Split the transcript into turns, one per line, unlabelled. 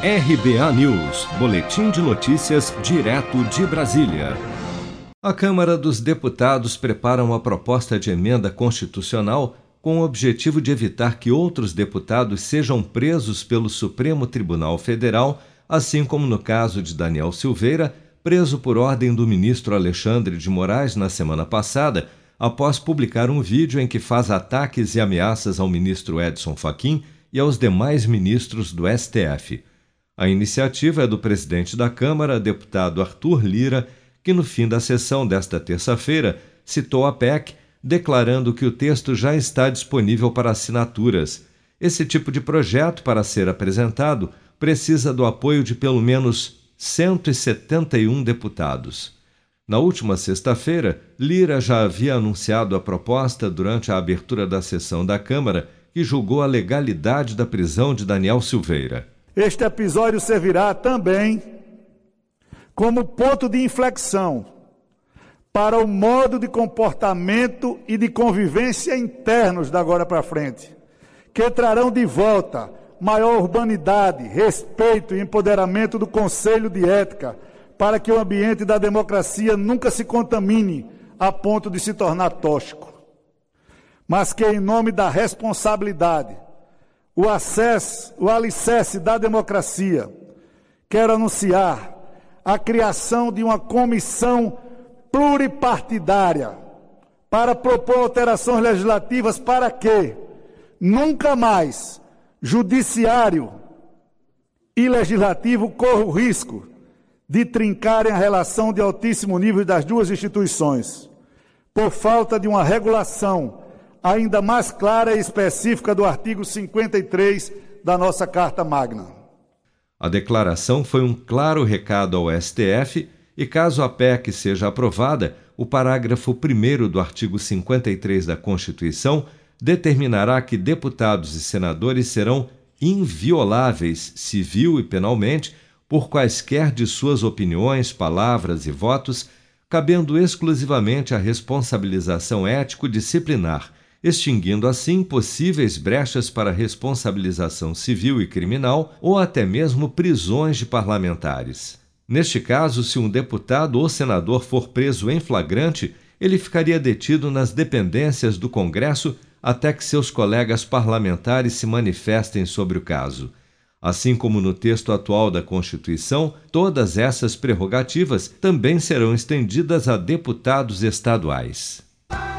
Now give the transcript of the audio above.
RBA News, Boletim de Notícias, direto de Brasília. A Câmara dos Deputados prepara uma proposta de emenda constitucional com o objetivo de evitar que outros deputados sejam presos pelo Supremo Tribunal Federal, assim como no caso de Daniel Silveira, preso por ordem do ministro Alexandre de Moraes na semana passada, após publicar um vídeo em que faz ataques e ameaças ao ministro Edson Fachin e aos demais ministros do STF. A iniciativa é do presidente da Câmara, deputado Arthur Lira, que no fim da sessão desta terça-feira citou a PEC, declarando que o texto já está disponível para assinaturas. Esse tipo de projeto, para ser apresentado, precisa do apoio de pelo menos 171 deputados. Na última sexta-feira, Lira já havia anunciado a proposta durante a abertura da sessão da Câmara, que julgou a legalidade da prisão de Daniel Silveira.
Este episódio servirá também como ponto de inflexão para o modo de comportamento e de convivência internos da agora para frente, que trarão de volta maior urbanidade, respeito e empoderamento do Conselho de Ética, para que o ambiente da democracia nunca se contamine a ponto de se tornar tóxico. Mas que, em nome da responsabilidade, o acesso, o alicerce da democracia, quero anunciar a criação de uma comissão pluripartidária para propor alterações legislativas para que nunca mais judiciário e legislativo corram o risco de trincarem a relação de altíssimo nível das duas instituições, por falta de uma regulação ainda mais clara e específica do artigo 53 da nossa Carta Magna.
A declaração foi um claro recado ao STF e, caso a PEC seja aprovada, o parágrafo 1 do artigo 53 da Constituição determinará que deputados e senadores serão invioláveis civil e penalmente por quaisquer de suas opiniões, palavras e votos, cabendo exclusivamente a responsabilização ético-disciplinar extinguindo assim possíveis brechas para responsabilização civil e criminal ou até mesmo prisões de parlamentares. Neste caso, se um deputado ou senador for preso em flagrante, ele ficaria detido nas dependências do Congresso até que seus colegas parlamentares se manifestem sobre o caso. Assim como no texto atual da Constituição, todas essas prerrogativas também serão estendidas a deputados estaduais.